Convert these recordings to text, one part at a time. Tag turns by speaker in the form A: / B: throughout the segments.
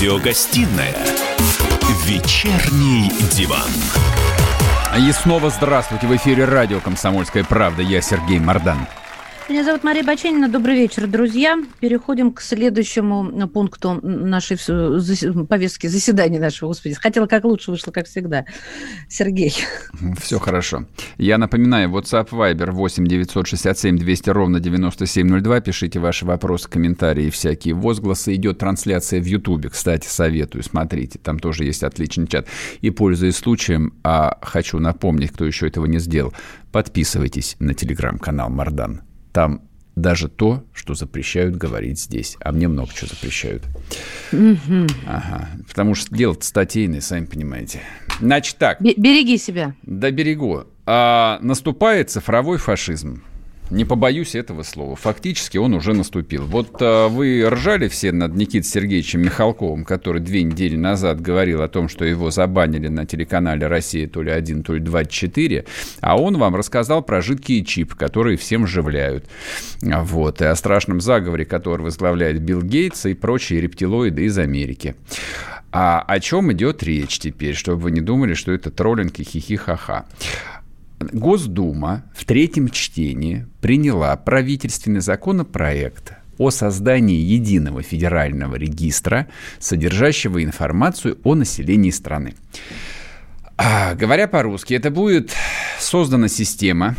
A: Радиогостинная «Вечерний диван».
B: И снова здравствуйте. В эфире радио «Комсомольская правда». Я Сергей Мордан.
C: Меня зовут Мария Баченина. Добрый вечер, друзья. Переходим к следующему пункту нашей повестки заседания нашего, господи. Хотела как лучше, вышло как всегда. Сергей.
B: Все хорошо. Я напоминаю, WhatsApp Viber 8 967 200 ровно 9702. Пишите ваши вопросы, комментарии, всякие возгласы. Идет трансляция в Ютубе, кстати, советую, смотрите. Там тоже есть отличный чат. И, пользуясь случаем, а хочу напомнить, кто еще этого не сделал, подписывайтесь на телеграм-канал Мардан там даже то, что запрещают говорить здесь. А мне много чего запрещают. Ага. Потому что дело статейное, сами понимаете. Значит так.
C: Береги себя.
B: Да берегу. А, наступает цифровой фашизм. Не побоюсь этого слова. Фактически он уже наступил. Вот а, вы ржали все над Никитой Сергеевичем Михалковым, который две недели назад говорил о том, что его забанили на телеканале «Россия» то ли 1, то ли 24, а он вам рассказал про жидкие чипы, которые всем вживляют. Вот. И о страшном заговоре, который возглавляет Билл Гейтс и прочие рептилоиды из Америки. А о чем идет речь теперь, чтобы вы не думали, что это троллинг и хихи-ха-ха. Госдума в третьем чтении приняла правительственный законопроект о создании единого федерального регистра, содержащего информацию о населении страны. А, говоря по-русски, это будет создана система,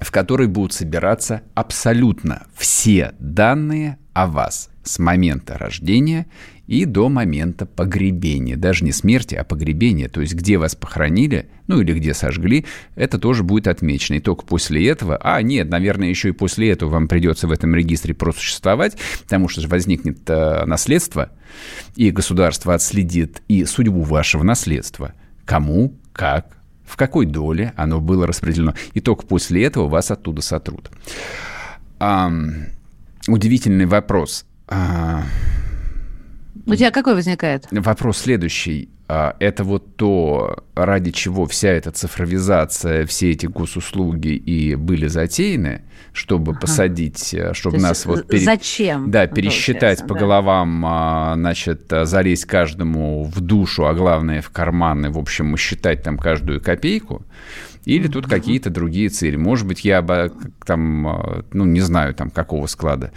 B: в которой будут собираться абсолютно все данные о вас с момента рождения и до момента погребения. Даже не смерти, а погребения. То есть, где вас похоронили, ну или где сожгли, это тоже будет отмечено. И только после этого, а нет, наверное, еще и после этого вам придется в этом регистре просуществовать, потому что возникнет э, наследство, и государство отследит и судьбу вашего наследства. Кому, как, в какой доле оно было распределено. И только после этого вас оттуда сотрут. Эм, удивительный вопрос. А,
C: у тебя какой возникает?
B: Вопрос следующий. А, это вот то, ради чего вся эта цифровизация, все эти госуслуги и были затеяны, чтобы ага. посадить, э, чтобы нас вот...
C: Пере... Зачем?
B: Да, пересчитать по да. головам, а, значит, залезть каждому в душу, а главное в карманы, в общем, считать там каждую копейку. Или тут какие-то другие цели. Может быть, я бы там, а, ну, не знаю, там, какого склада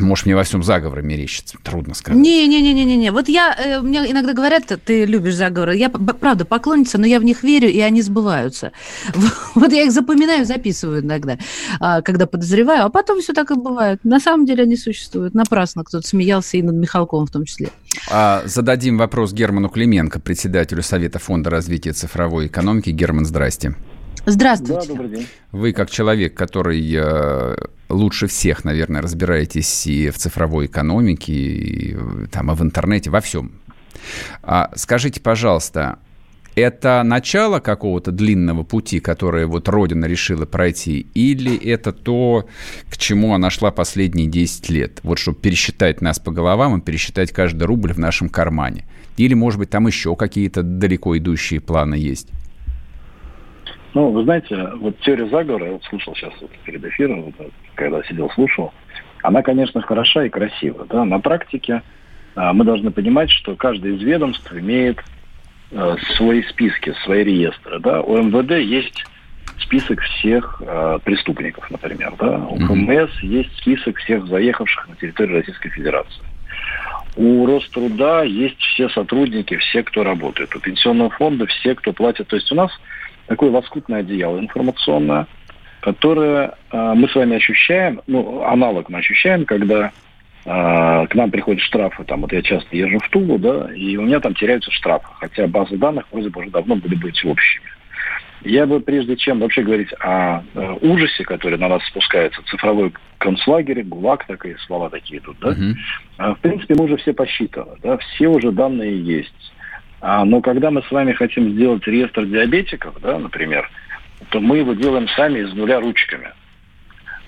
B: может, мне во всем заговоры мерещится. Трудно сказать.
C: Не-не-не-не-не. Вот я, э, мне иногда говорят, ты любишь заговоры. Я, правда, поклонница, но я в них верю, и они сбываются. Вот я их запоминаю, записываю иногда, а, когда подозреваю, а потом все так и бывает. На самом деле они существуют. Напрасно кто-то смеялся и над Михалковым в том числе.
B: А, зададим вопрос Герману Клименко, председателю Совета фонда развития цифровой экономики. Герман, здрасте.
C: Здравствуйте.
D: Да, добрый день.
B: Вы как человек, который э, лучше всех, наверное, разбираетесь и в цифровой экономике, и там, и в интернете, во всем. А, скажите, пожалуйста, это начало какого-то длинного пути, которое вот Родина решила пройти, или это то, к чему она шла последние 10 лет? Вот чтобы пересчитать нас по головам и пересчитать каждый рубль в нашем кармане. Или, может быть, там еще какие-то далеко идущие планы есть?
D: Ну, вы знаете, вот теория заговора, я вот слушал сейчас вот перед эфиром, вот, когда сидел, слушал, она, конечно, хороша и красива. Да? На практике а, мы должны понимать, что каждое из ведомств имеет а, свои списки, свои реестры. Да? У МВД есть список всех а, преступников, например. Да? У ФМС есть список всех заехавших на территорию Российской Федерации. У Роструда есть все сотрудники, все, кто работает. У Пенсионного фонда все, кто платит. То есть у нас такое лоскутное одеяло информационное, которое э, мы с вами ощущаем, ну, аналог мы ощущаем, когда э, к нам приходят штрафы, там, вот я часто езжу в Тулу, да, и у меня там теряются штрафы, хотя базы данных вроде бы уже давно были быть общими. Я бы, прежде чем вообще говорить о э, ужасе, который на нас спускается, цифровой концлагерь, ГУЛАГ, такие слова такие тут, да, uh-huh. э, в принципе, мы уже все посчитаны, да, все уже данные есть. А, но когда мы с вами хотим сделать реестр диабетиков, да, например, то мы его делаем сами из нуля ручками.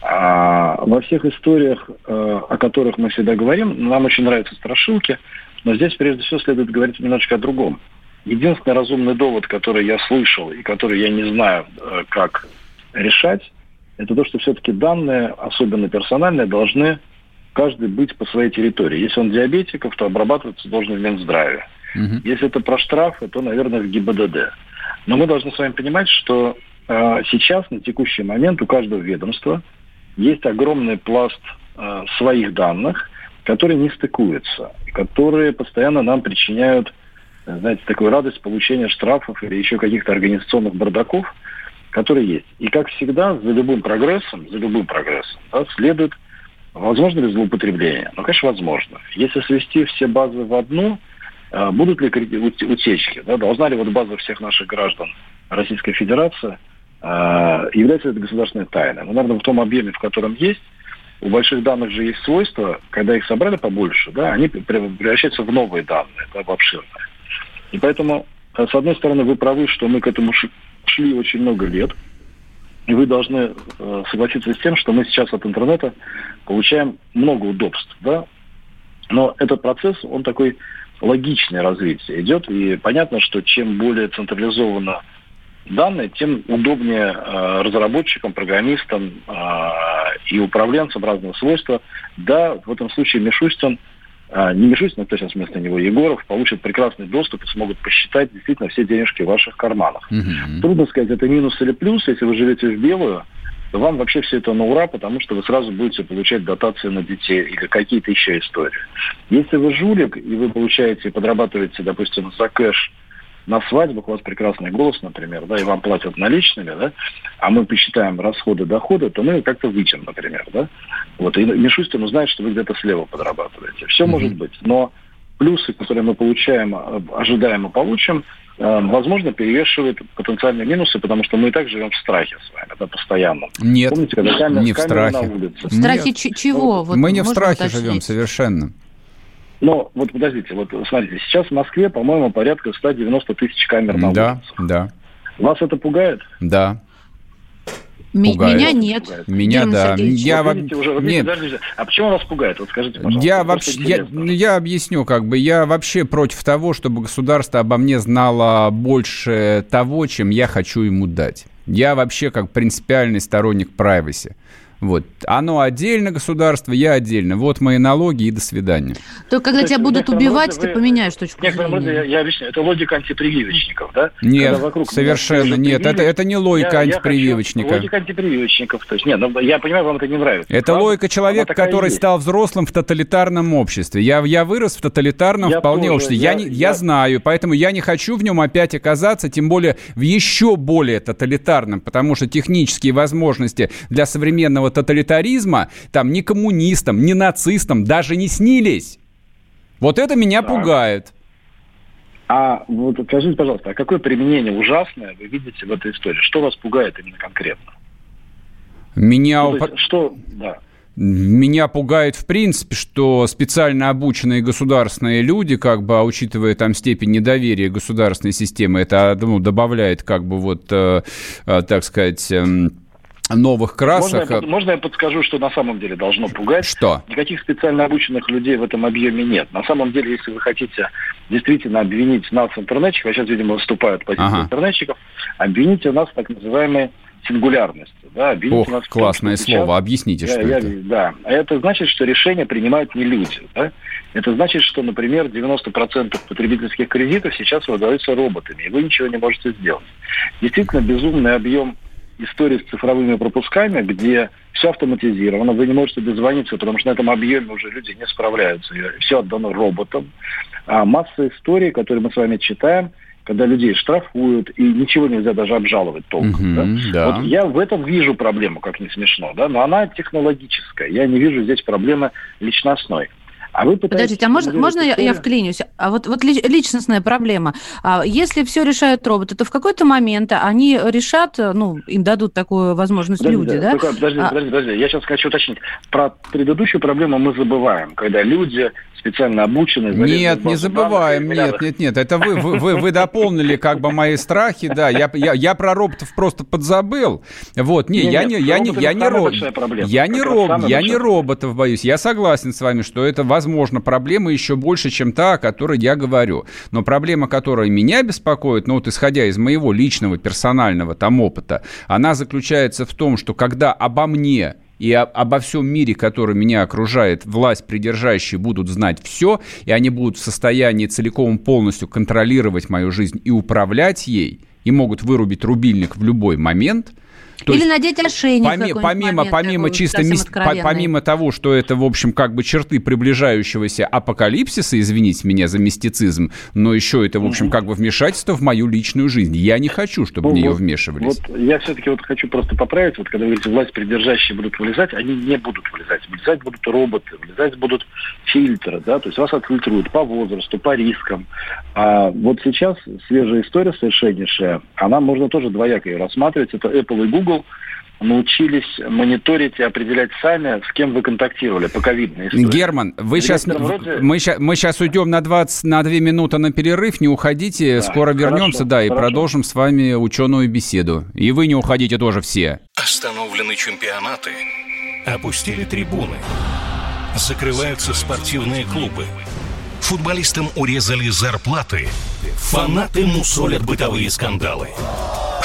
D: А во всех историях, э, о которых мы всегда говорим, нам очень нравятся страшилки, но здесь прежде всего следует говорить немножечко о другом. Единственный разумный довод, который я слышал и который я не знаю, э, как решать, это то, что все-таки данные, особенно персональные, должны каждый быть по своей территории. Если он диабетиков, то обрабатываться должен в Минздраве. Угу. Если это про штрафы, то, наверное, в ГИБДД. Но мы должны с вами понимать, что э, сейчас, на текущий момент, у каждого ведомства есть огромный пласт э, своих данных, которые не стыкуются, которые постоянно нам причиняют, знаете, такую радость получения штрафов или еще каких-то организационных бардаков, которые есть. И, как всегда, за любым прогрессом, за любым прогрессом да, следует, возможно ли злоупотребление? Ну, конечно, возможно. Если свести все базы в одну, будут ли утечки? Да? Должна ли вот база всех наших граждан Российской Федерации э, является это государственной тайной? Ну, наверное, в том объеме, в котором есть, у больших данных же есть свойства, когда их собрали побольше, да, они превращаются в новые данные, да, в обширные. И поэтому, э, с одной стороны, вы правы, что мы к этому шли очень много лет, и вы должны э, согласиться с тем, что мы сейчас от интернета получаем много удобств, да, но этот процесс, он такой логичное развитие идет, и понятно, что чем более централизованно данные, тем удобнее э, разработчикам, программистам э, и управленцам разного свойства. Да, в этом случае Мишустин, э, не Мишустин, а кто сейчас вместо него, Егоров, получат прекрасный доступ и смогут посчитать действительно все денежки в ваших карманах. Mm-hmm. Трудно сказать, это минус или плюс, если вы живете в белую, вам вообще все это на ура, потому что вы сразу будете получать дотации на детей или какие-то еще истории. Если вы жулик, и вы получаете, подрабатываете, допустим, за кэш на свадьбах у вас прекрасный голос, например, да, и вам платят наличными, да, а мы посчитаем расходы, доходы, то мы как-то вычем, например, да. Вот, и Мишустин узнает, что вы где-то слева подрабатываете. Все mm-hmm. может быть, но плюсы, которые мы получаем, э, ожидаемо получим, возможно, перевешивают потенциальные минусы, потому что мы и так живем в страхе с вами, да, постоянно.
B: Нет, Помните, когда камера, не в страхе.
C: На улице. В страхе Нет. чего?
B: Вот, мы не в страхе уточнить? живем совершенно.
D: Но вот подождите, вот смотрите, сейчас в Москве, по-моему, порядка 190 тысяч камер на
B: да, улицах. Да,
D: Вас это пугает?
B: Да.
C: Пугает. Меня нет.
B: Меня, да.
D: Я вот видите, уже, вот нет. Видите, а почему вас пугает? Вот скажите, пожалуйста.
B: Я вообще, я, я объясню, как бы, я вообще против того, чтобы государство обо мне знало больше того, чем я хочу ему дать. Я вообще как принципиальный сторонник privacy. Вот. Оно отдельно государство, я отдельно. Вот мои налоги и до свидания.
C: То когда То тебя будут убивать, ты поменяешь точку
D: зрения. Я, я объясню. Это логика антипрививочников, да?
B: Нет, совершенно нет. Это, это не логика я, антипрививочника.
D: Я логика антипрививочников. То есть, нет, ну, я понимаю, вам это не нравится.
B: Это правда? логика человека, который стал взрослым в тоталитарном обществе. Я, я вырос в тоталитарном я вполне тоже, обществе. Я, я, не, я... я знаю, поэтому я не хочу в нем опять оказаться, тем более в еще более тоталитарном, потому что технические возможности для современного тоталитаризма там ни коммунистам, ни нацистам даже не снились. Вот это меня да. пугает.
D: А вот скажите, пожалуйста, а какое применение ужасное вы видите в этой истории? Что вас пугает именно конкретно?
B: Меня... Ну, есть, что, да. Меня пугает, в принципе, что специально обученные государственные люди, как бы, а учитывая там степень недоверия государственной системы, это ну, добавляет, как бы, вот, э, э, так сказать, э, новых красок.
D: Можно я, можно я подскажу, что на самом деле должно пугать?
B: Что?
D: Никаких специально обученных людей в этом объеме нет. На самом деле, если вы хотите действительно обвинить нас, интернетчиков, а сейчас, видимо, выступают позиции ага. интернетчиков, обвините нас в так называемой сингулярности. Да,
B: Ох, нас классное том, слово. Сейчас, Объясните, что я, это.
D: Да, это значит, что решение принимают не люди. Да? Это значит, что, например, 90% потребительских кредитов сейчас выдаются роботами, и вы ничего не можете сделать. Действительно, безумный объем истории с цифровыми пропусками, где все автоматизировано, вы не можете дозвониться, потому что на этом объеме уже люди не справляются, все отдано роботам. А масса историй, которые мы с вами читаем, когда людей штрафуют, и ничего нельзя даже обжаловать толком. Угу, да? Да. Вот я в этом вижу проблему, как не смешно, да, но она технологическая. Я не вижу здесь проблемы личностной.
C: А вы Подождите, а можно, можно я, я вклинюсь? А вот, вот личностная проблема. А если все решают роботы, то в какой-то момент они решат, ну, им дадут такую возможность подожди, люди, да?
D: да? Подожди, а... подожди, подожди. Я сейчас хочу уточнить. Про предыдущую проблему мы забываем, когда люди специально обучены.
B: Нет, не забываем, нет, нет, нет, это вы, вы, вы, вы дополнили как бы мои страхи, да, я, я, я про роботов просто подзабыл, вот, не, нет, я, не, я, не, я не робот, я не роб, я не роботов боюсь, я согласен с вами, что это, возможно, проблема еще больше, чем та, о которой я говорю, но проблема, которая меня беспокоит, ну вот исходя из моего личного персонального там опыта, она заключается в том, что когда обо мне и обо всем мире, который меня окружает, власть придержащие будут знать все, и они будут в состоянии целиком полностью контролировать мою жизнь и управлять ей, и могут вырубить рубильник в любой момент –
C: то Или надеть ошейник. Помимо,
B: помимо, момент, помимо чисто мист, помимо того, что это, в общем, как бы черты приближающегося апокалипсиса, извините меня за мистицизм, но еще это, в общем, как бы вмешательство в мою личную жизнь. Я не хочу, чтобы ну, в нее вот, вмешивались.
D: Вот я все-таки вот хочу просто поправить, вот когда вы говорите, власть придержащие будут вылезать, они не будут вылезать. Вылезать будут роботы, вылезать будут фильтры, да, то есть вас отфильтруют по возрасту, по рискам. А вот сейчас свежая история совершеннейшая, она можно тоже двояко ее рассматривать. Это Apple и Google Google научились мониторить и определять сами, с кем вы контактировали по ковидной истории.
B: Герман, вы сейчас, роде... мы, сейчас, мы сейчас уйдем на, 20, на 2 минуты на перерыв, не уходите, да, скоро вернемся, хорошо, да, и хорошо. продолжим с вами ученую беседу. И вы не уходите тоже все.
A: Остановлены чемпионаты, опустили трибуны, закрываются спортивные клубы, футболистам урезали зарплаты, фанаты мусолят бытовые скандалы.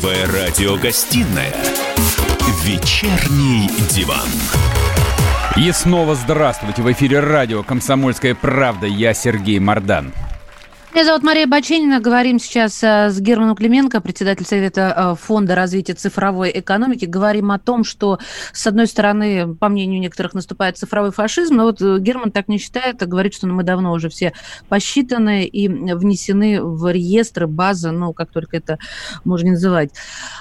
A: Первая радиогостинная «Вечерний диван».
B: И снова здравствуйте. В эфире радио «Комсомольская правда». Я Сергей Мордан.
C: Меня зовут Мария Баченина. Говорим сейчас э, с Германом Клименко, председатель Совета э, Фонда развития цифровой экономики. Говорим о том, что, с одной стороны, по мнению некоторых, наступает цифровой фашизм, но вот э, Герман так не считает, а говорит, что мы давно уже все посчитаны и внесены в реестры, базы, ну, как только это можно называть.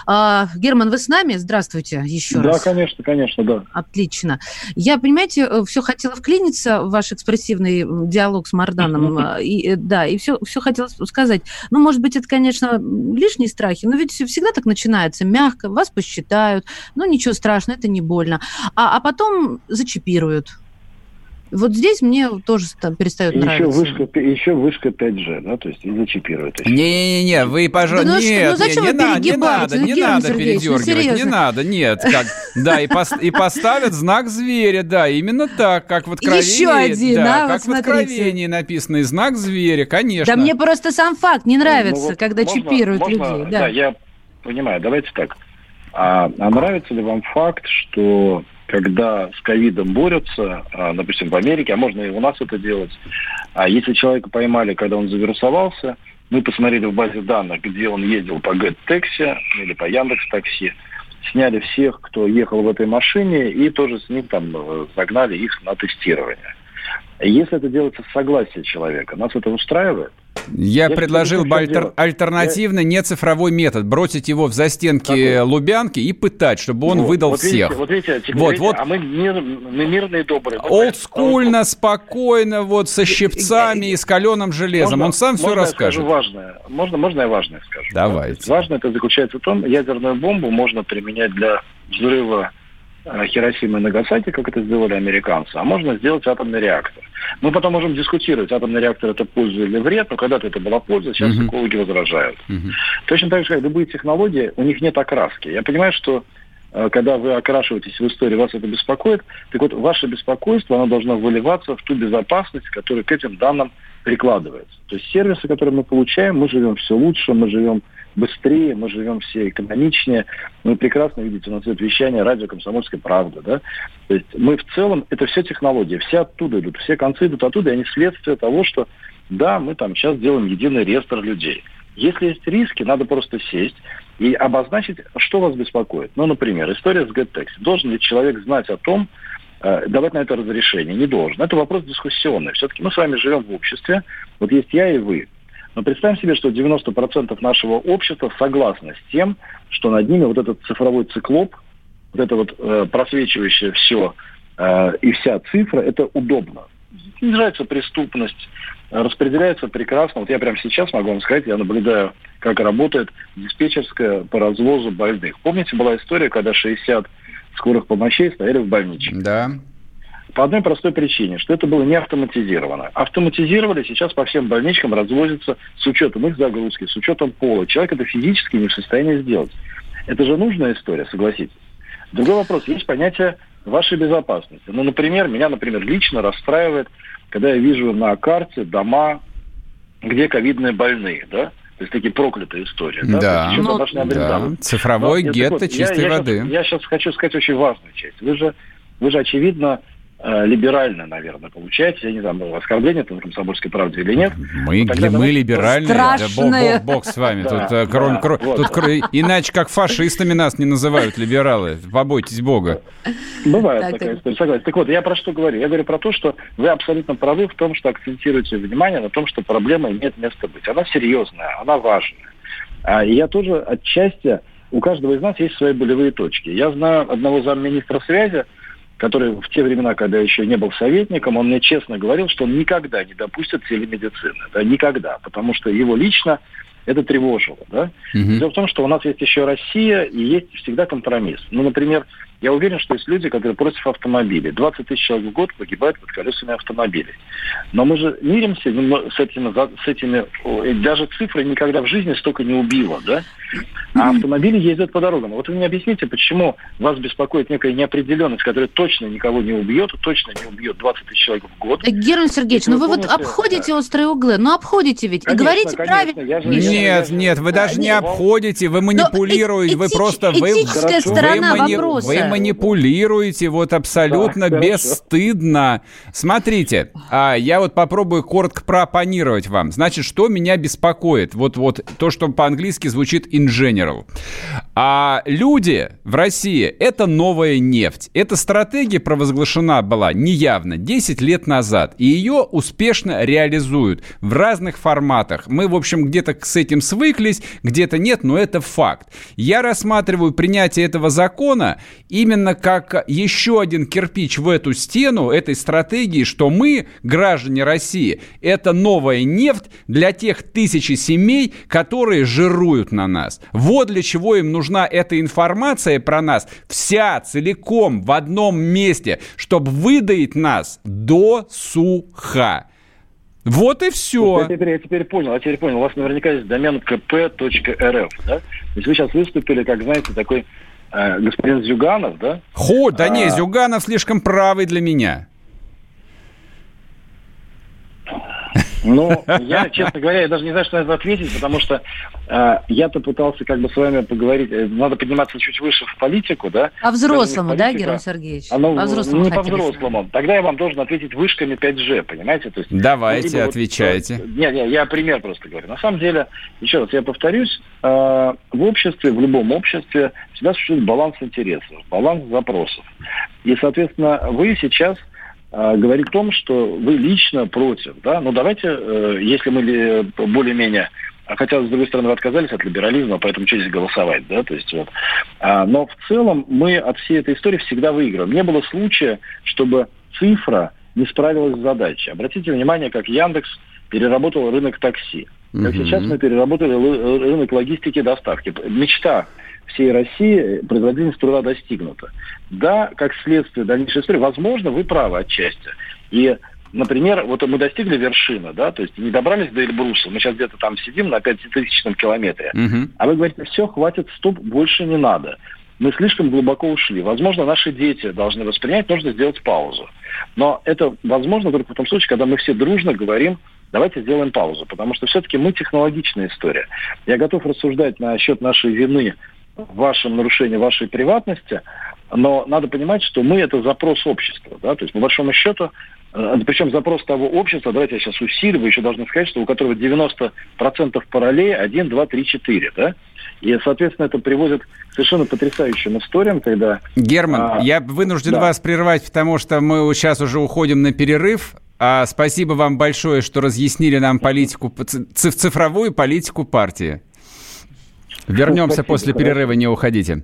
C: А, Герман, вы с нами? Здравствуйте еще
D: да,
C: раз.
D: Да, конечно, конечно, да.
C: Отлично. Я, понимаете, все хотела вклиниться в ваш экспрессивный диалог с Марданом, и, да, и все все хотела сказать. Ну, может быть, это, конечно, лишние страхи, но ведь всегда так начинается, мягко, вас посчитают, ну, ничего страшного, это не больно. А, а потом зачипируют. Вот здесь мне тоже там перестает
D: еще
C: нравиться.
D: Вышка, еще вышка 5G, да, то есть и зачипирует.
B: Не-не-не, вы, пожалуйста, да, ну, нет, ну, зачем не, не, надо, не надо, не надо передергивать, ну, не надо, нет. Как, да, и, пос, и поставят знак зверя, да, именно так, как в откровении.
C: Еще один, да,
B: а, как вот в откровении написанный знак зверя, конечно.
C: Да мне просто сам факт не нравится, ну, вот когда можно, чипируют можно, людей. Да.
D: да, я понимаю, давайте так. А, а нравится ли вам факт, что когда с ковидом борются, а, допустим, в Америке, а можно и у нас это делать, а если человека поймали, когда он завирусовался, мы посмотрели в базе данных, где он ездил по GetTaxi или по Яндекс.Такси, сняли всех, кто ехал в этой машине, и тоже с ним там э, загнали их на тестирование. Если это делается с согласия человека, нас это устраивает?
B: Я, я предложил бы альтер, альтернативно я... цифровой метод. Бросить его в застенки Какой? Лубянки и пытать, чтобы он вот, выдал
D: вот
B: всех.
D: Видите, вот видите, теперь, вот, видите, вот. а мы, мир, мы мирные добрые.
B: Олдскульно, спокойно, вот со щипцами и с каленым железом. Можно, он сам все расскажет.
D: важное. Можно, можно я важное скажу?
B: Давайте.
D: Да? Важное это заключается в том, ядерную бомбу можно применять для взрыва Хиросимы и Нагасаки, как это сделали американцы, а можно сделать атомный реактор. Мы потом можем дискутировать, атомный реактор это польза или вред, но когда-то это была польза, сейчас uh-huh. экологи возражают. Uh-huh. Точно так же, как любые технологии, у них нет окраски. Я понимаю, что э, когда вы окрашиваетесь в истории, вас это беспокоит. Так вот, ваше беспокойство, оно должно выливаться в ту безопасность, которая к этим данным прикладывается. То есть сервисы, которые мы получаем, мы живем все лучше, мы живем быстрее, мы живем все экономичнее. Вы прекрасно видите, у нас идет вещание радио «Комсомольская правда». Да? То есть мы в целом, это все технологии, все оттуда идут, все концы идут оттуда, и они следствие того, что да, мы там сейчас делаем единый реестр людей. Если есть риски, надо просто сесть и обозначить, что вас беспокоит. Ну, например, история с GetTaxi. Должен ли человек знать о том, э, давать на это разрешение? Не должен. Это вопрос дискуссионный. Все-таки мы с вами живем в обществе. Вот есть я и вы. Но представим себе, что 90% нашего общества согласны с тем, что над ними вот этот цифровой циклоп, вот это вот э, просвечивающее все э, и вся цифра, это удобно. Снижается преступность, распределяется прекрасно. Вот я прямо сейчас могу вам сказать, я наблюдаю, как работает диспетчерская по развозу больных. Помните, была история, когда 60 скорых помощей стояли в больничке?
B: Да.
D: По одной простой причине, что это было не автоматизировано. Автоматизировали, сейчас по всем больничкам развозится с учетом их загрузки, с учетом пола. Человек это физически не в состоянии сделать. Это же нужная история, согласитесь. Другой вопрос. Есть понятие вашей безопасности. Ну, например, меня, например, лично расстраивает, когда я вижу на карте дома, где ковидные больные, да? То есть такие проклятые истории.
B: Да, да. Ну, да. цифровой Но, гетто вот, чистой
D: я,
B: воды.
D: Я, я сейчас хочу сказать очень важную часть. Вы же, вы же очевидно, либерально, наверное, получается. Я не знаю, оскорбление это на комсомольской правде или нет.
B: Мы, ли, мы либеральные. Да, бог, бог, бог с вами. Тут, э, кроме, кро, тут иначе как фашистами нас не называют либералы. Побойтесь Бога.
D: Бывает так, такая так. история, согласен. Так вот, я про что говорю? Я говорю про то, что вы абсолютно правы в том, что акцентируете внимание на том, что проблема имеет место быть. Она серьезная, она важная. А, и я тоже отчасти, у каждого из нас есть свои болевые точки. Я знаю одного замминистра связи, который в те времена, когда еще не был советником, он мне честно говорил, что он никогда не допустит телемедицины. Да, никогда. Потому что его лично это тревожило. Да? Угу. Дело в том, что у нас есть еще Россия и есть всегда компромисс. Ну, например, я уверен, что есть люди, которые против автомобилей. 20 тысяч человек в год погибают под колесами автомобилей. Но мы же миримся с этими, с этими даже цифры никогда в жизни столько не убило, да? А автомобили ездят по дорогам. Вот вы мне объясните, почему вас беспокоит некая неопределенность, которая точно никого не убьет, точно не убьет 20 тысяч человек в год.
C: Э, Герман Сергеевич, ну вы вот обходите да. острые углы, ну обходите ведь, конечно, и говорите правильно.
B: Нет, нет, вы даже не обходите, вы манипулируете, вы просто... Вы,
C: этическая сторона
B: вы,
C: вопроса.
B: Манипулируете вот абсолютно да, бесстыдно. Смотрите, а, я вот попробую коротко проопонировать вам. Значит, что меня беспокоит? Вот, вот то, что по-английски звучит in general. А люди в России – это новая нефть. Эта стратегия провозглашена была неявно 10 лет назад. И ее успешно реализуют в разных форматах. Мы, в общем, где-то с этим свыклись, где-то нет, но это факт. Я рассматриваю принятие этого закона именно как еще один кирпич в эту стену этой стратегии, что мы, граждане России, это новая нефть для тех тысячи семей, которые жируют на нас. Вот для чего им нужна эта информация про нас вся целиком в одном месте, чтобы выдаить нас до суха. Вот и все.
D: Я теперь, я теперь понял, я теперь понял. У вас наверняка есть домен kp.rf, да? То есть вы сейчас выступили, как, знаете, такой господин Зюганов, да?
B: Хо, да а... не, Зюганов слишком правый для меня.
D: Ну, я, честно говоря, я даже не знаю, что на это ответить, потому что э, я-то пытался как бы с вами поговорить. Э, надо подниматься чуть выше в политику, да?
C: По взрослому, да, Герман Сергеевич?
D: Оно, по взрослому не по взрослому. Тогда я вам должен ответить вышками 5G, понимаете? То есть,
B: Давайте, отвечайте.
D: Вот, не, не, я пример просто говорю. На самом деле, еще раз, я повторюсь, э, в обществе, в любом обществе всегда существует баланс интересов, баланс запросов. И, соответственно, вы сейчас а, говорит о том, что вы лично против. Да? Но давайте, э, если мы более-менее Хотя, с другой стороны, вы отказались от либерализма, поэтому что здесь голосовать, да, то есть вот. А, но в целом мы от всей этой истории всегда выиграем. Не было случая, чтобы цифра не справилась с задачей. Обратите внимание, как Яндекс переработал рынок такси. Как mm-hmm. сейчас мы переработали рынок логистики и доставки. Мечта всей России производительность труда достигнута. Да, как следствие дальнейшей истории, возможно, вы правы отчасти. И Например, вот мы достигли вершины, да, то есть не добрались до Эльбруса, мы сейчас где-то там сидим на пятитысячном километре, угу. а вы говорите, все, хватит, стоп, больше не надо. Мы слишком глубоко ушли. Возможно, наши дети должны воспринять, нужно сделать паузу. Но это возможно только в том случае, когда мы все дружно говорим, давайте сделаем паузу, потому что все-таки мы технологичная история. Я готов рассуждать насчет нашей вины в вашем нарушении вашей приватности, но надо понимать, что мы это запрос общества. Да? То есть, по большому счету, э, причем запрос того общества, давайте я сейчас усиливаю, еще должны сказать, что у которого 90% параллелей 1, 2, 3, 4. Да? И, соответственно, это приводит к совершенно потрясающим историям, когда...
B: Герман, а, я вынужден да. вас прервать, потому что мы сейчас уже уходим на перерыв. А спасибо вам большое, что разъяснили нам политику, цифровую политику партии. Вернемся Спасибо, после перерыва, не уходите.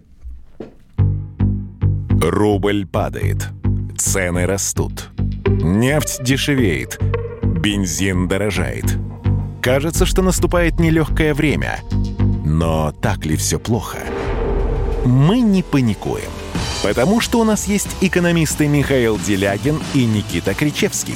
A: Рубль падает, цены растут, нефть дешевеет –
E: Бензин дорожает. Кажется, что наступает нелегкое время. Но так ли все плохо? Мы не паникуем. Потому что у нас есть экономисты Михаил Делягин и Никита Кричевский.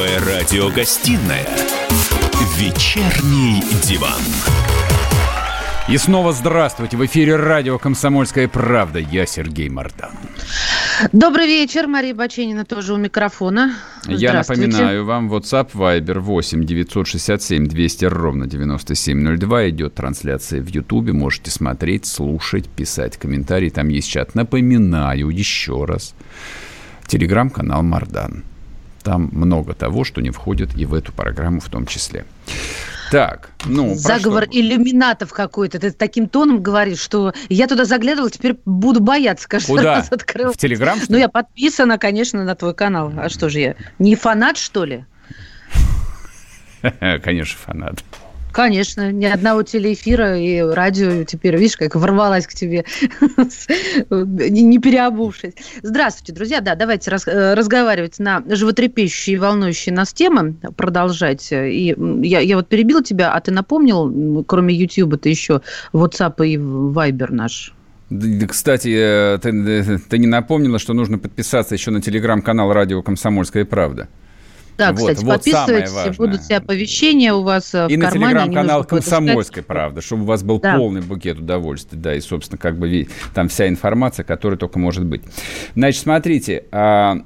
A: Первая радиогостинная «Вечерний диван».
B: И снова здравствуйте. В эфире радио «Комсомольская правда». Я Сергей Мартан.
C: Добрый вечер. Мария Баченина тоже у микрофона.
B: Я напоминаю вам, WhatsApp Viber 8 967 200 ровно 9702. Идет трансляция в Ютубе. Можете смотреть, слушать, писать комментарии. Там есть чат. Напоминаю еще раз. Телеграм-канал Мардан. Там много того, что не входит и в эту программу в том числе. Так, ну...
C: Заговор иллюминатов какой-то. Ты таким тоном говоришь, что я туда заглядывал, теперь буду бояться каждый
B: Куда?
C: раз открывать.
B: В Телеграм,
C: Ну, я подписана, конечно, на твой канал. А что же я, не фанат, что ли?
B: Конечно, фанат.
C: Конечно, ни одного телеэфира и радио теперь, видишь, как ворвалась к тебе, не переобувшись. Здравствуйте, друзья. Да, давайте э, разговаривать на животрепещущие и волнующие нас темы, продолжать. И я, я вот перебила тебя, а ты напомнил, кроме YouTube, ты еще WhatsApp и Viber наш?
B: Кстати, э, ты, э, ты не напомнила, что нужно подписаться еще на телеграм-канал «Радио Комсомольская правда».
C: Да, вот, кстати, вот подписывайтесь, будут все оповещения у вас
B: и
C: в
B: И на телеграм-канал
C: «Комсомольская
B: правда», чтобы у вас был да. полный букет удовольствия, да, и, собственно, как бы там вся информация, которая только может быть. Значит, смотрите, а,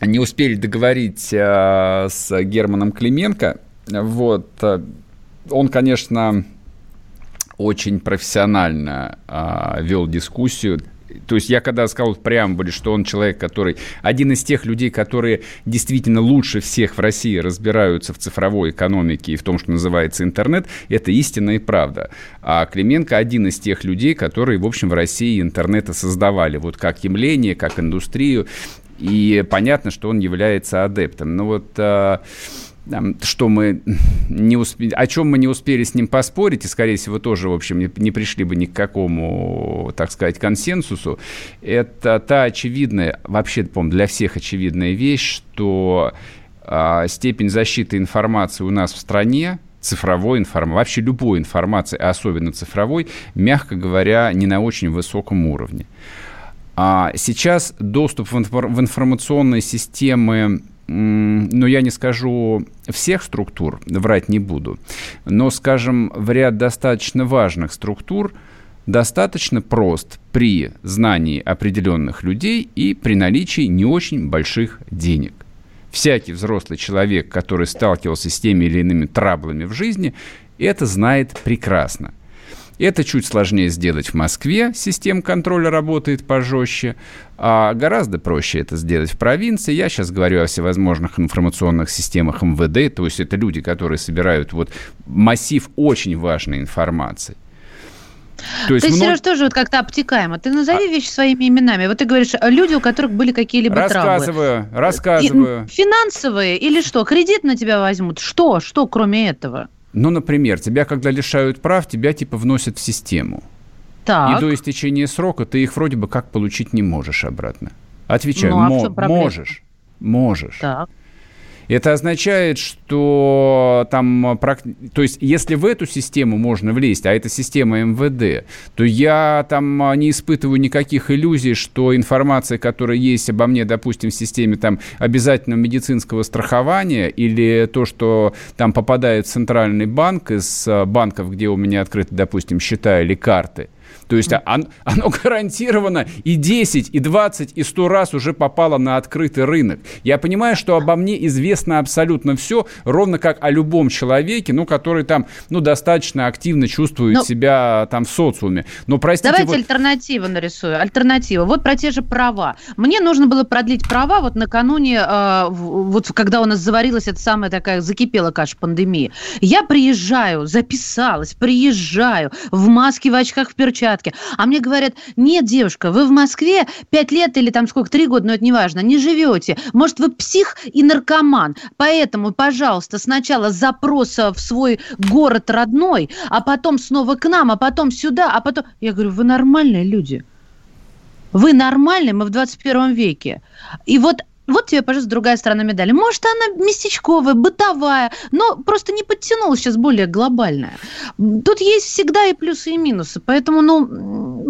B: не успели договорить а, с Германом Клименко, вот, а, он, конечно, очень профессионально вел дискуссию, то есть я когда сказал в преамбуле, что он человек, который один из тех людей, которые действительно лучше всех в России разбираются в цифровой экономике и в том, что называется интернет, это истина и правда. А Клименко один из тех людей, которые, в общем, в России интернета создавали, вот как явление, как индустрию. И понятно, что он является адептом. Но вот а, что мы не успели, о чем мы не успели с ним поспорить, и, скорее всего, тоже, в общем, не, пришли бы ни к какому, так сказать, консенсусу, это та очевидная, вообще, по для всех очевидная вещь, что а, степень защиты информации у нас в стране, цифровой информации, вообще любой информации, а особенно цифровой, мягко говоря, не на очень высоком уровне. А сейчас доступ в информационные системы но я не скажу всех структур, врать не буду, но, скажем, в ряд достаточно важных структур достаточно прост при знании определенных людей и при наличии не очень больших денег. Всякий взрослый человек, который сталкивался с теми или иными траблами в жизни, это знает прекрасно – это чуть сложнее сделать в Москве, система контроля работает пожестче, а гораздо проще это сделать в провинции. Я сейчас говорю о всевозможных информационных системах МВД, то есть это люди, которые собирают вот массив очень важной информации.
C: То есть, ты, много... Сереж, тоже вот как-то обтекаемо. Ты назови а... вещи своими именами. Вот ты говоришь, люди, у которых были какие-либо
B: рассказываю,
C: травмы.
B: Рассказываю,
C: рассказываю. Финансовые или что? Кредит на тебя возьмут? Что? Что кроме этого?
B: Ну, например, тебя, когда лишают прав, тебя типа вносят в систему.
C: Так.
B: И до истечения срока ты их вроде бы как получить не можешь обратно. Отвечаю, ну, а можешь. Можешь. Так. Это означает, что там, то есть, если в эту систему можно влезть, а это система МВД, то я там не испытываю никаких иллюзий, что информация, которая есть обо мне, допустим, в системе там обязательного медицинского страхования или то, что там попадает в центральный банк из банков, где у меня открыты, допустим, счета или карты, То есть оно, оно гарантированно и 10, и 20, и 100 раз уже попало на открытый рынок. Я понимаю, что обо мне известно абсолютно все, ровно как о любом человеке, ну, который там, ну, достаточно активно чувствует Но... себя там в социуме. Но, простите...
C: Давайте вот... альтернативу нарисую. Альтернатива. Вот про те же права. Мне нужно было продлить права вот накануне, э, вот когда у нас заварилась эта самая такая, закипела каша пандемии. Я приезжаю, записалась, приезжаю в маске, в очках, в перчатке. А мне говорят, нет, девушка, вы в Москве пять лет или там сколько, три года, но это не важно, не живете. Может, вы псих и наркоман. Поэтому, пожалуйста, сначала запрос в свой город родной, а потом снова к нам, а потом сюда, а потом... Я говорю, вы нормальные люди. Вы нормальные, мы в 21 веке. И вот вот тебе, пожалуйста, другая сторона медали. Может, она местечковая, бытовая, но просто не подтянулась сейчас более глобальная. Тут есть всегда и плюсы, и минусы. Поэтому, ну,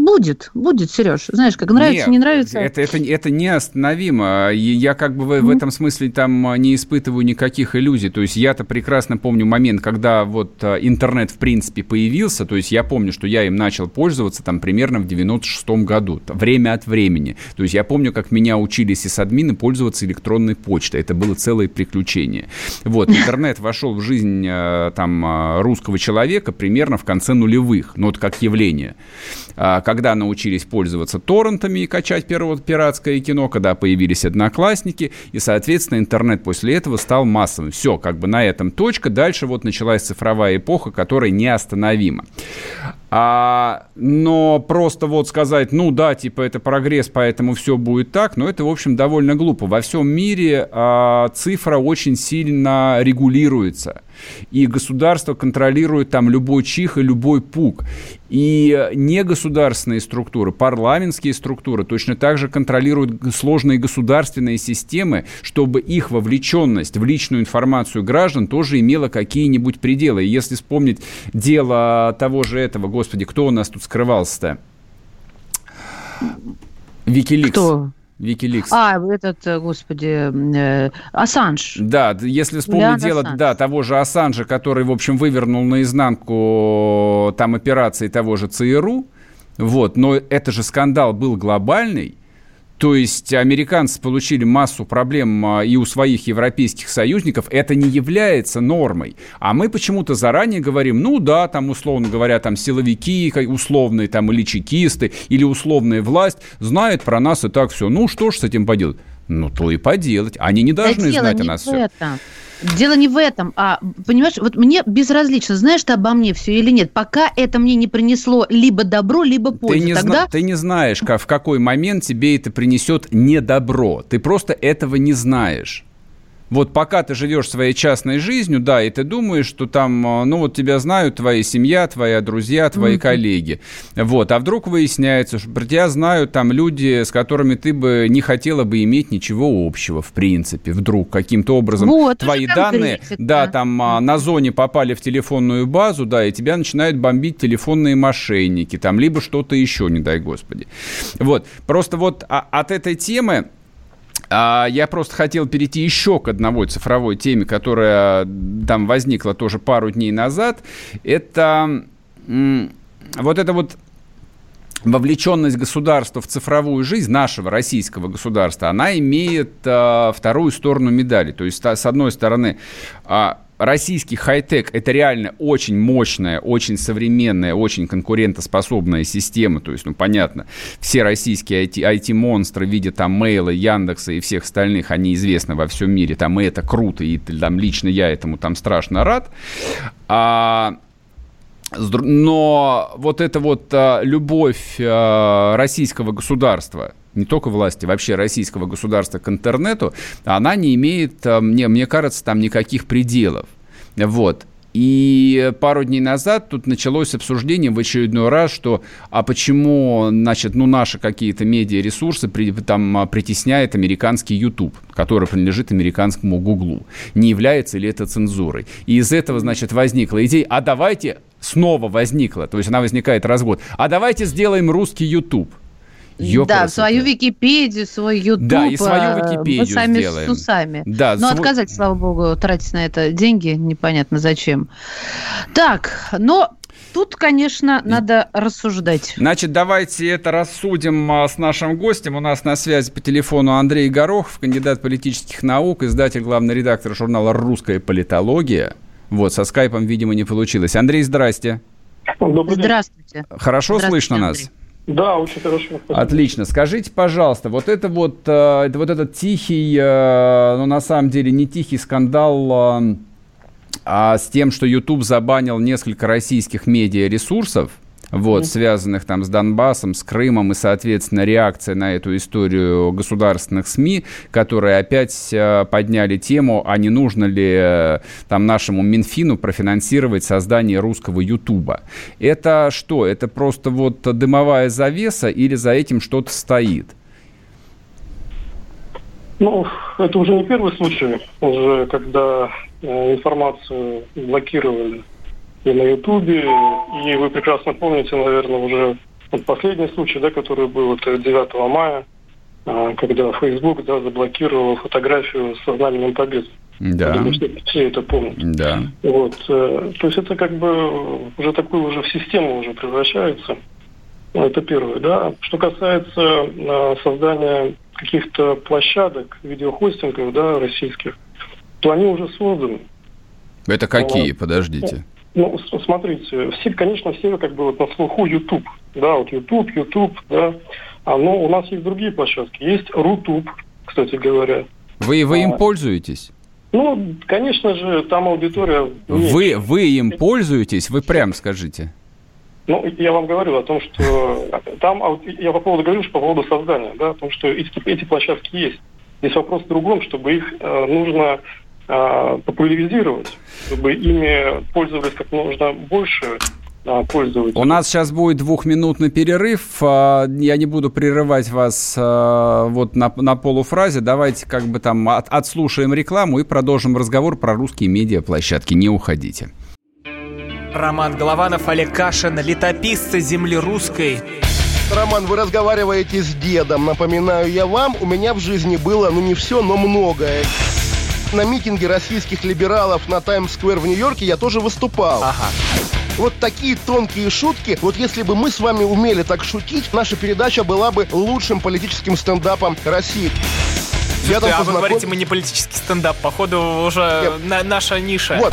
C: будет, будет, Сереж. Знаешь, как нравится, Нет, не нравится.
B: Это, это, это неостановимо. Я как бы в, в этом смысле там не испытываю никаких иллюзий. То есть я-то прекрасно помню момент, когда вот а, интернет в принципе появился. То есть я помню, что я им начал пользоваться там примерно в 96-м году. Время от времени. То есть я помню, как меня учились и с админы пользоваться пользоваться электронной почтой. Это было целое приключение. Вот, интернет вошел в жизнь э, там э, русского человека примерно в конце нулевых, ну вот как явление. А, когда научились пользоваться торрентами и качать первое пиратское кино, когда появились одноклассники, и, соответственно, интернет после этого стал массовым. Все, как бы на этом точка. Дальше вот началась цифровая эпоха, которая неостановима. А, но просто вот сказать, ну да, типа это прогресс, поэтому все будет так, но это, в общем, довольно глупо. Во всем мире а, цифра очень сильно регулируется. И государство контролирует там любой чих и любой пук. И негосударственные структуры, парламентские структуры точно так же контролируют сложные государственные системы, чтобы их вовлеченность в личную информацию граждан тоже имела какие-нибудь пределы. И если вспомнить дело того же этого, господи, кто у нас тут скрывался-то? Викиликс. Кто?
C: Викиликс. А, этот, э, господи, э, Ассанж.
B: Да, если вспомнить дело Ассанж. да, того же Ассанжа, который, в общем, вывернул наизнанку там операции того же ЦРУ, вот, но это же скандал был глобальный, то есть американцы получили массу проблем а, и у своих европейских союзников. Это не является нормой. А мы почему-то заранее говорим, ну да, там условно говоря, там силовики, условные там или чекисты, или условная власть знают про нас и так все. Ну что ж с этим поделать? Ну то и поделать. Они не должны да знать о нас все. Это.
C: Дело не в этом, а, понимаешь, вот мне безразлично, знаешь ты обо мне все или нет, пока это мне не принесло либо добро, либо пользу.
B: Ты не,
C: Тогда...
B: зна- ты не знаешь, как, в какой момент тебе это принесет не добро. Ты просто этого не знаешь. Вот пока ты живешь своей частной жизнью, да, и ты думаешь, что там, а, ну вот тебя знают твоя семья, твои друзья, твои mm-hmm. коллеги. Вот, а вдруг выясняется, что про тебя знают там люди, с которыми ты бы не хотела бы иметь ничего общего, в принципе, вдруг каким-то образом вот, твои данные, да, там mm-hmm. на зоне попали в телефонную базу, да, и тебя начинают бомбить телефонные мошенники, там, либо что-то еще, не дай господи. Вот, просто вот а, от этой темы а я просто хотел перейти еще к одной цифровой теме, которая там возникла тоже пару дней назад. Это вот это вот вовлеченность государства в цифровую жизнь, нашего российского государства, она имеет а, вторую сторону медали. То есть, с одной стороны, а, российский хай-тек – это реально очень мощная, очень современная, очень конкурентоспособная система. То есть, ну, понятно, все российские IT-монстры в виде там Мейла, Яндекса и всех остальных, они известны во всем мире. Там и это круто, и там лично я этому там страшно рад. А, но вот эта вот а, любовь а, российского государства – не только власти, вообще российского государства к интернету, она не имеет, мне, мне кажется, там никаких пределов. Вот. И пару дней назад тут началось обсуждение в очередной раз, что а почему, значит, ну наши какие-то медиаресурсы при, там а, притесняет американский YouTube, который принадлежит американскому Гуглу. Не является ли это цензурой? И из этого, значит, возникла идея, а давайте снова возникла, то есть она возникает раз в год, а давайте сделаем русский YouTube.
C: Ёпрст да, свою Википедию, свой Ютуб.
B: Да, и свою э, Википедию мы
C: сами
B: сделаем.
C: с усами. Да, Но свой... отказать, слава богу, тратить на это деньги непонятно зачем. Так, но тут, конечно, надо рассуждать.
B: Значит, давайте это рассудим а, с нашим гостем. У нас на связи по телефону Андрей Горохов, кандидат политических наук, издатель, главный редактор журнала «Русская политология». Вот, со скайпом, видимо, не получилось. Андрей, здрасте.
C: Добрый Здравствуйте.
B: Хорошо Здравствуйте, слышно Андрей. нас?
F: Да, очень хорошо.
B: Отлично. Скажите, пожалуйста, вот это вот, э, вот этот тихий, э, ну, на самом деле, не тихий скандал э, а с тем, что YouTube забанил несколько российских медиаресурсов, вот, связанных там с Донбассом, с Крымом, и, соответственно, реакция на эту историю государственных СМИ, которые опять э, подняли тему, а не нужно ли э, там нашему Минфину профинансировать создание русского Ютуба. Это что? Это просто вот дымовая завеса или за этим что-то стоит?
F: Ну, это уже не первый случай, уже когда э, информацию блокировали и на Ютубе, и вы прекрасно помните, наверное, уже вот последний случай, да, который был, это 9 мая, э, когда Facebook да, заблокировал фотографию с знаменем победы.
B: Да.
F: Все, все это помнят.
B: Да.
F: Вот, э, то есть это как бы уже такое уже в систему уже превращается. Это первое, да. Что касается э, создания каких-то площадок, видеохостингов, да, российских, то они уже созданы.
B: Это какие? А, Подождите.
F: Ну, смотрите, все, конечно, все как бы вот на слуху YouTube, да, вот YouTube, YouTube, да, а, но у нас есть другие площадки, есть Рутуб, кстати говоря.
B: Вы, вы им а, пользуетесь?
F: Ну, конечно же, там аудитория...
B: Вы, вы им пользуетесь? Вы прям скажите.
F: Ну, я вам говорю о том, что там, я по поводу говорю, что по поводу создания, да, о том, что эти, эти площадки есть. Здесь вопрос в другом, чтобы их э, нужно популяризировать, чтобы ими пользовались как можно больше э, пользователей.
B: У нас сейчас будет двухминутный перерыв. Э, я не буду прерывать вас вот на, на полуфразе. Давайте как бы там от, отслушаем рекламу и продолжим разговор про русские медиаплощадки. Не уходите.
G: Роман Голованов, Олег Кашин, летописцы земли русской.
H: Роман, вы разговариваете с дедом. Напоминаю я вам, у меня в жизни было, ну не все, но многое. На митинге российских либералов на Таймс-сквер в Нью-Йорке я тоже выступал. Ага. Вот такие тонкие шутки, вот если бы мы с вами умели так шутить, наша передача была бы лучшим политическим стендапом России.
G: Я там а познаком... вы говорите, мы не политический стендап, походу уже на, наша ниша.
E: Вот.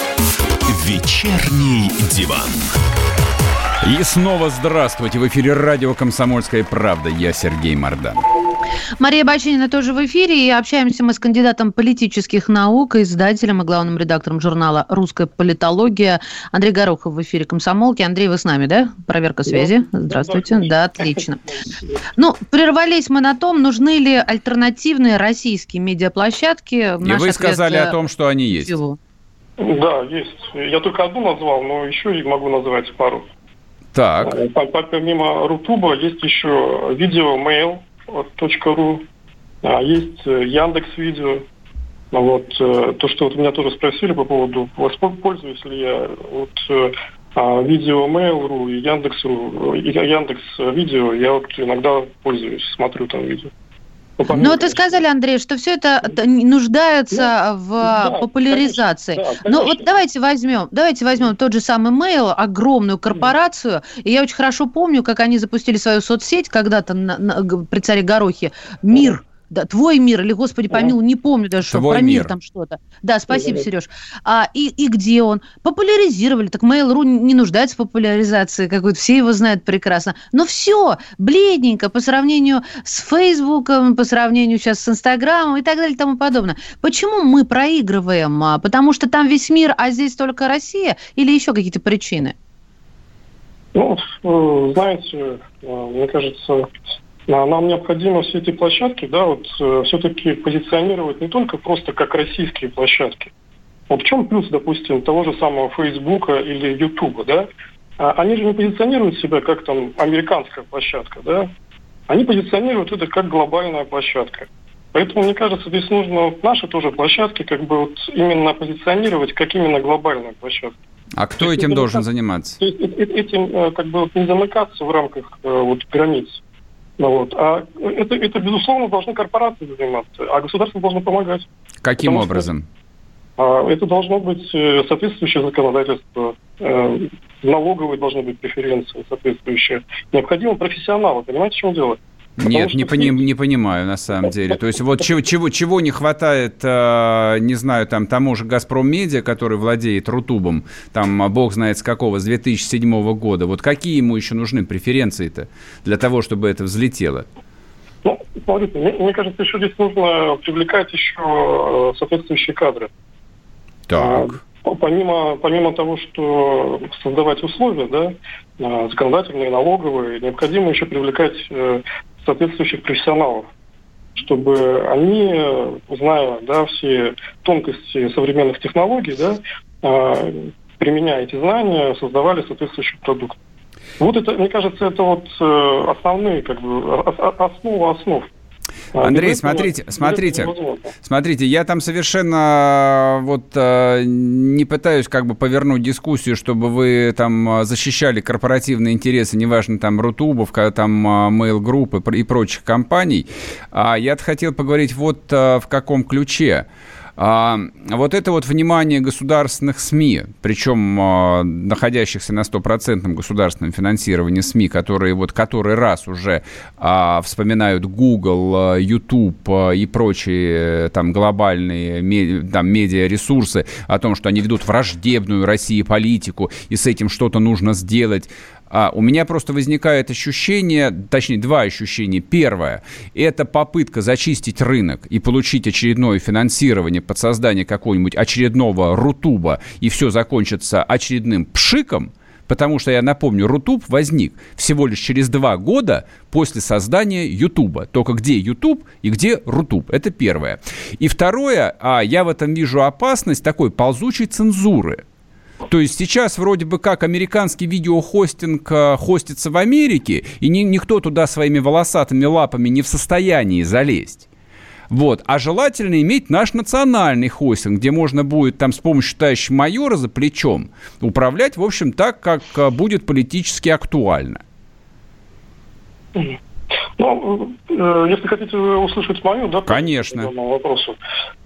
A: «Вечерний диван».
B: И снова здравствуйте. В эфире радио «Комсомольская правда». Я Сергей Мордан.
C: Мария Бачинина тоже в эфире. И общаемся мы с кандидатом политических наук, издателем и главным редактором журнала «Русская политология» Андрей Горохов в эфире «Комсомолки». Андрей, вы с нами, да? Проверка связи. Здравствуйте. Да, отлично. Ну, прервались мы на том, нужны ли альтернативные российские медиаплощадки.
B: И вы сказали о том, что они есть.
F: Да, есть. Я только одну назвал, но еще и могу назвать пару.
B: Так.
F: Э, помимо Рутуба есть еще видео mail.ru, а, есть э, Яндекс Видео. Вот э, то, что вот меня тоже спросили по поводу, пользуюсь ли я вот а, видео Mail.ru и Яндекс.ру, Яндекс Видео, я вот иногда пользуюсь, смотрю там видео.
C: Ну, вот вы сказали, Андрей, что все это нуждается ну, в да, популяризации. Конечно, да, Но вот давайте возьмем, давайте возьмем тот же самый Mail, огромную корпорацию. И я очень хорошо помню, как они запустили свою соцсеть когда-то на, на, при царе Горохе. Мир да, твой мир, или, господи, помилуй, не помню даже, что про мир, мир там что-то. Да, спасибо, да, Сереж. А, и, и где он? Популяризировали. Так Mail.ru не нуждается в популяризации какой-то, все его знают прекрасно. Но все, бледненько по сравнению с Фейсбуком, по сравнению сейчас с Инстаграмом и так далее и тому подобное. Почему мы проигрываем? А, потому что там весь мир, а здесь только Россия? Или еще какие-то причины?
F: Ну, э, знаете, э, мне кажется, нам необходимо все эти площадки, да, вот э, все-таки позиционировать не только просто как российские площадки. Вот в чем плюс, допустим, того же самого Фейсбука или Ютуба, да? а, они же не позиционируют себя как там американская площадка, да? Они позиционируют это как глобальная площадка. Поэтому, мне кажется, здесь нужно наши тоже площадки как бы вот именно позиционировать как именно глобальная площадка.
B: А кто то этим должен заниматься?
F: То есть этим э, как бы вот не замыкаться в рамках э, вот границ. Ну, вот. А это, это, безусловно, должны корпорации заниматься, а государство должно помогать.
B: Каким Потому образом?
F: Что, а, это должно быть э, соответствующее законодательство, налоговые должны быть преференции соответствующие. Необходимо профессионалы, понимаете, в чем дело?
B: Нет, не, пони, не понимаю на самом деле. То есть вот чего, чего, чего не хватает, э, не знаю, там тому же «Газпром Медиа», который владеет Рутубом, там а, бог знает с какого, с 2007 года. Вот какие ему еще нужны преференции-то для того, чтобы это взлетело?
F: Ну, смотрите, мне, мне кажется, еще здесь нужно привлекать еще э, соответствующие кадры.
B: Так.
F: А, помимо, помимо того, что создавать условия, да, э, законодательные, налоговые, необходимо еще привлекать соответствующих профессионалов, чтобы они, зная да, все тонкости современных технологий, да, а, применяя эти знания, создавали соответствующий продукт. Вот это, мне кажется, это вот э, основные, как бы, основа основ.
B: А, Андрей, смотрите, смотрите, смотрите, я там совершенно э, вот э, не пытаюсь как бы повернуть дискуссию, чтобы вы там защищали корпоративные интересы, неважно там Рутубов, там Mail Group и прочих компаний. А я хотел поговорить вот э, в каком ключе. А, вот это вот внимание государственных СМИ, причем а, находящихся на стопроцентном государственном финансировании СМИ, которые вот который раз уже а, вспоминают Google, YouTube и прочие там глобальные там, медиаресурсы о том, что они ведут враждебную России политику, и с этим что-то нужно сделать. А, у меня просто возникает ощущение, точнее, два ощущения. Первое – это попытка зачистить рынок и получить очередное финансирование под создание какого-нибудь очередного рутуба, и все закончится очередным пшиком – Потому что, я напомню, Рутуб возник всего лишь через два года после создания Ютуба. Только где Ютуб и где Рутуб. Это первое. И второе, а я в этом вижу опасность такой ползучей цензуры. То есть сейчас вроде бы как американский видеохостинг э, хостится в Америке, и ни, никто туда своими волосатыми лапами не в состоянии залезть. Вот. А желательно иметь наш национальный хостинг, где можно будет там с помощью товарища майора за плечом управлять, в общем, так, как э, будет политически актуально.
F: Ну, э, если хотите услышать мою, да,
B: конечно,
F: по вопросу,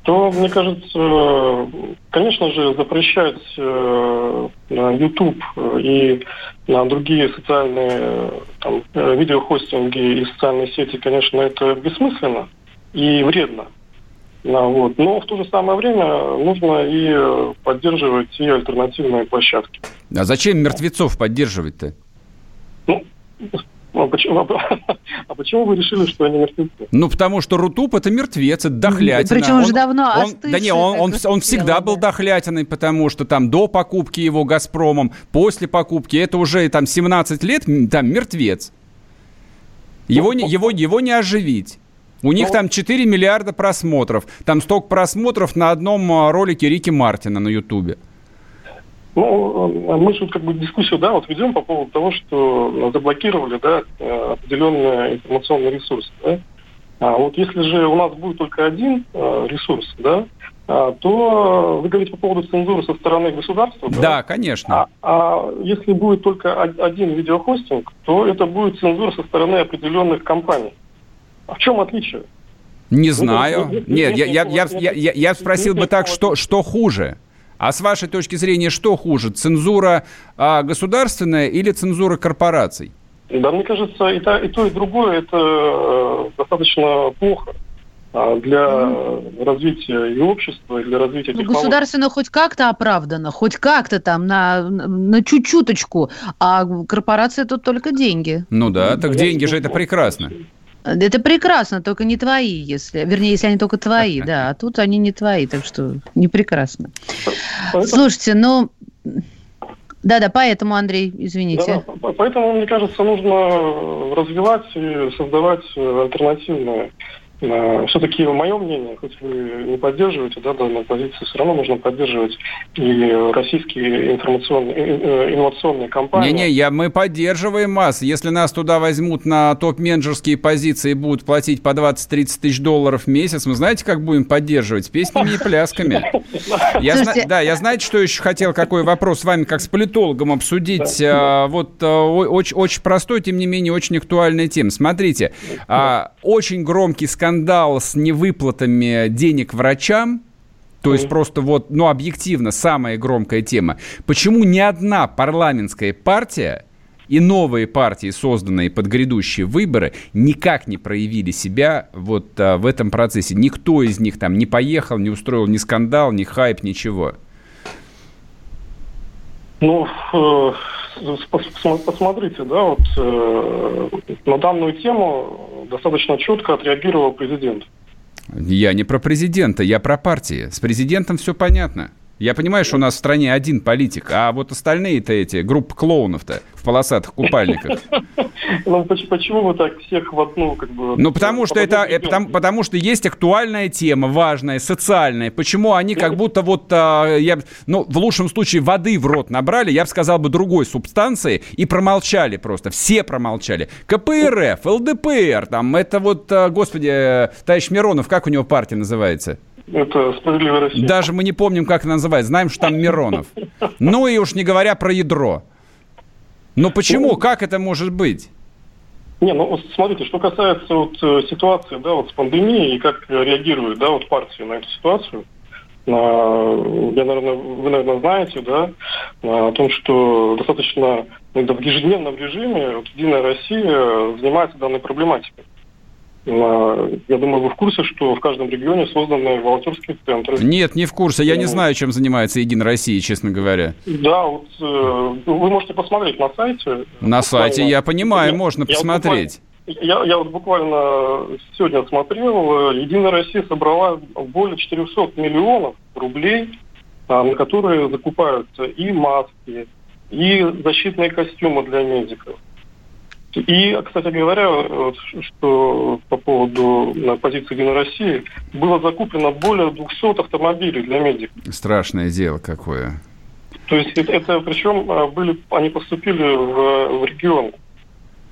F: то мне кажется, конечно же, запрещать э, на YouTube и на другие социальные там, видеохостинги и социальные сети, конечно, это бессмысленно и вредно. Вот. Но в то же самое время нужно и поддерживать и альтернативные площадки.
B: А зачем мертвецов поддерживать-то?
F: Ну, а почему, а почему вы решили, что они мертвецы?
B: Ну, потому что Рутуб – это мертвец, это дохлятина.
C: Причем уже давно
B: он, Да не, он, он, он всегда был дохлятиной, потому что там до покупки его «Газпромом», после покупки, это уже там 17 лет, там мертвец. Его, не, его, его не оживить. У них ну, там 4 миллиарда просмотров. Там столько просмотров на одном а, ролике Рики Мартина на Ютубе.
F: Ну, э, мы же как бы дискуссию, да, вот ведем по поводу того, что заблокировали, да, определенные информационные ресурсы, да. А вот если же у нас будет только один э, ресурс, да, а, то вы говорите по поводу цензуры со стороны государства.
B: Да, да конечно.
F: А, а если будет только один видеохостинг, то это будет цензура со стороны определенных компаний. А в чем отличие?
B: Не знаю. Нет, я, я, я, я, я спросил бы так, что, что хуже? А с вашей точки зрения, что хуже? Цензура а, государственная или цензура корпораций?
F: Да, мне кажется, и то, и, то, и другое это э, достаточно плохо а, для mm. развития и общества, и для развития ну,
C: технологий. Государственно хоть как-то оправдано, хоть как-то там на, на чуть-чуточку, а корпорация тут только деньги.
B: Ну да, так деньги же это прекрасно.
C: Это прекрасно, только не твои, если, вернее, если они только твои, да, а тут они не твои, так что не прекрасно. Слушайте, ну, да-да, поэтому, Андрей, извините.
F: Да, поэтому, мне кажется, нужно развивать и создавать альтернативные Э, Все-таки мое мнение, хоть вы не поддерживаете да, данную позицию, все равно нужно поддерживать и российские информационные, э, э, инновационные компании.
B: Не-не, я, мы поддерживаем масс. Если нас туда возьмут на топ-менеджерские позиции и будут платить по 20-30 тысяч долларов в месяц, мы знаете, как будем поддерживать? Песнями и плясками. Я зна... Да, я знаете, что еще хотел, какой вопрос с вами, как с политологом, обсудить. А, вот а, очень, очень простой, тем не менее, очень актуальная тема. Смотрите, а, очень громкий скандал скандал с невыплатами денег врачам, то есть просто вот, ну, объективно, самая громкая тема. Почему ни одна парламентская партия и новые партии, созданные под грядущие выборы, никак не проявили себя вот а, в этом процессе. Никто из них там не поехал, не устроил ни скандал, ни хайп, ничего.
F: Ну, э, посмотрите, да, вот э, на данную тему достаточно четко отреагировал президент.
B: Я не про президента, я про партии. С президентом все понятно. Я понимаю, что у нас в стране один политик, а вот остальные-то эти, группа клоунов-то в полосатых купальниках.
F: Ну, почему вы так всех в одну, как бы...
B: Ну, потому что это, э, потому, потому что есть актуальная тема, важная, социальная. Почему они как будто вот, а, я, ну, в лучшем случае воды в рот набрали, я бы сказал бы другой субстанции, и промолчали просто, все промолчали. КПРФ, ЛДПР, там, это вот, а, господи, э, товарищ Миронов, как у него партия называется?
F: Это «Справедливая Россия».
B: Даже мы не помним, как она называется. Знаем, что там Миронов. Ну и уж не говоря про ядро. Но почему? Ну, как это может быть?
F: Не, ну смотрите, что касается вот э, ситуации, да, вот с пандемией и как реагирует, да, вот партия на эту ситуацию. Я, наверное, вы, наверное, знаете, да, о том, что достаточно ну, в ежедневном режиме вот, Единая Россия занимается данной проблематикой. Я думаю, вы в курсе, что в каждом регионе созданы волонтерские центры.
B: Нет, не в курсе. Я не знаю, чем занимается Единая Россия, честно говоря.
F: Да, вот э, вы можете посмотреть на сайте.
B: На сайте, я понимаю, я, можно я посмотреть.
F: Я, я вот буквально сегодня смотрел, Единая Россия собрала более 400 миллионов рублей, на которые закупаются и маски, и защитные костюмы для медиков. И, кстати говоря, что по поводу на позиции Единой России, было закуплено более 200 автомобилей для медиков.
B: Страшное дело какое.
F: То есть это, это причем а, были, они поступили в, в регион.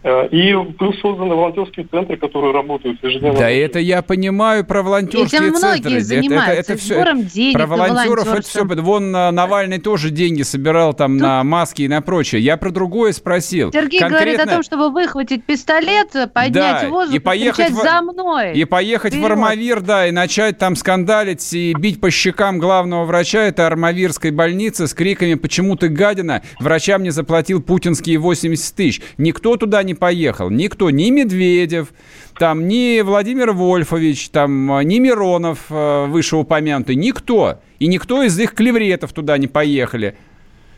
F: Э, и плюс созданы волонтерские центры, которые работают ежедневно.
B: Да, это я понимаю про волонтерские
C: Этим
B: центры.
C: многие занимаются это, это, это все, денег
B: Про волонтеров это все. Вон Навальный тоже деньги собирал там Тут... на маски и на прочее. Я про другое спросил.
C: Сергей Конкретно... говорит о том, чтобы выхватить пистолет, поднять
B: да,
C: воздух
B: и поехать
C: в... за мной.
B: И поехать Вперед. в Армавир, да, и начать там скандалить и бить по щекам главного врача этой Армавирской больницы с криками «Почему ты гадина? Врачам не заплатил путинские 80 тысяч». Никто туда не не поехал. Никто, ни Медведев, там, ни Владимир Вольфович, там, ни Миронов э, вышеупомянутый, никто. И никто из их клевретов туда не поехали.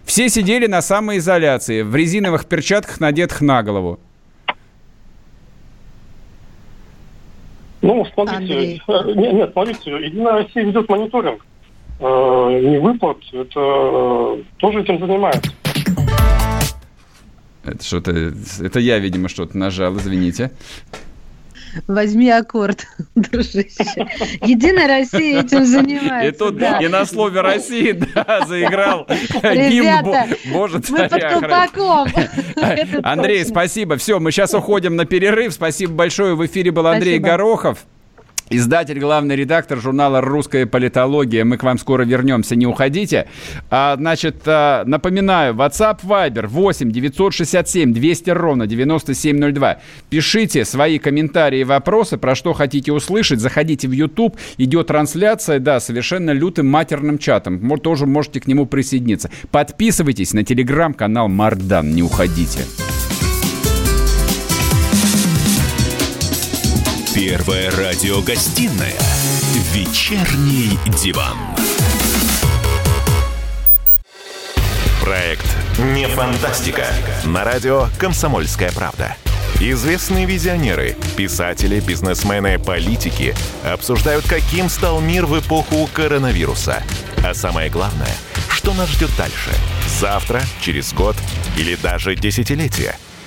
B: Все сидели на самоизоляции, в резиновых перчатках, надетых на голову.
F: Ну, смотрите, э, нет, нет, смотрите, Единая Россия ведет мониторинг э, не выплат, это э, тоже этим занимается.
B: Это что-то... Это я, видимо, что-то нажал, извините.
C: Возьми аккорд, дружище. Единая Россия этим занимается.
B: И тут да. и на слове России, да, заиграл Ребята,
C: гимн Боже, мы под колпаком.
B: Андрей, спасибо. Все, мы сейчас уходим на перерыв. Спасибо большое. В эфире был Андрей Горохов. Издатель, главный редактор журнала «Русская политология». Мы к вам скоро вернемся, не уходите. А, значит, а, напоминаю, WhatsApp Viber 8 967 200 ровно 9702. Пишите свои комментарии и вопросы, про что хотите услышать. Заходите в YouTube, идет трансляция, да, совершенно лютым матерным чатом. Тоже можете к нему присоединиться. Подписывайтесь на телеграм-канал Мардан, не уходите.
E: Первая радиогостинная «Вечерний диван». Проект «Не фантастика». На радио «Комсомольская правда». Известные визионеры, писатели, бизнесмены, политики обсуждают, каким стал мир в эпоху коронавируса. А самое главное, что нас ждет дальше? Завтра, через год или даже десятилетие –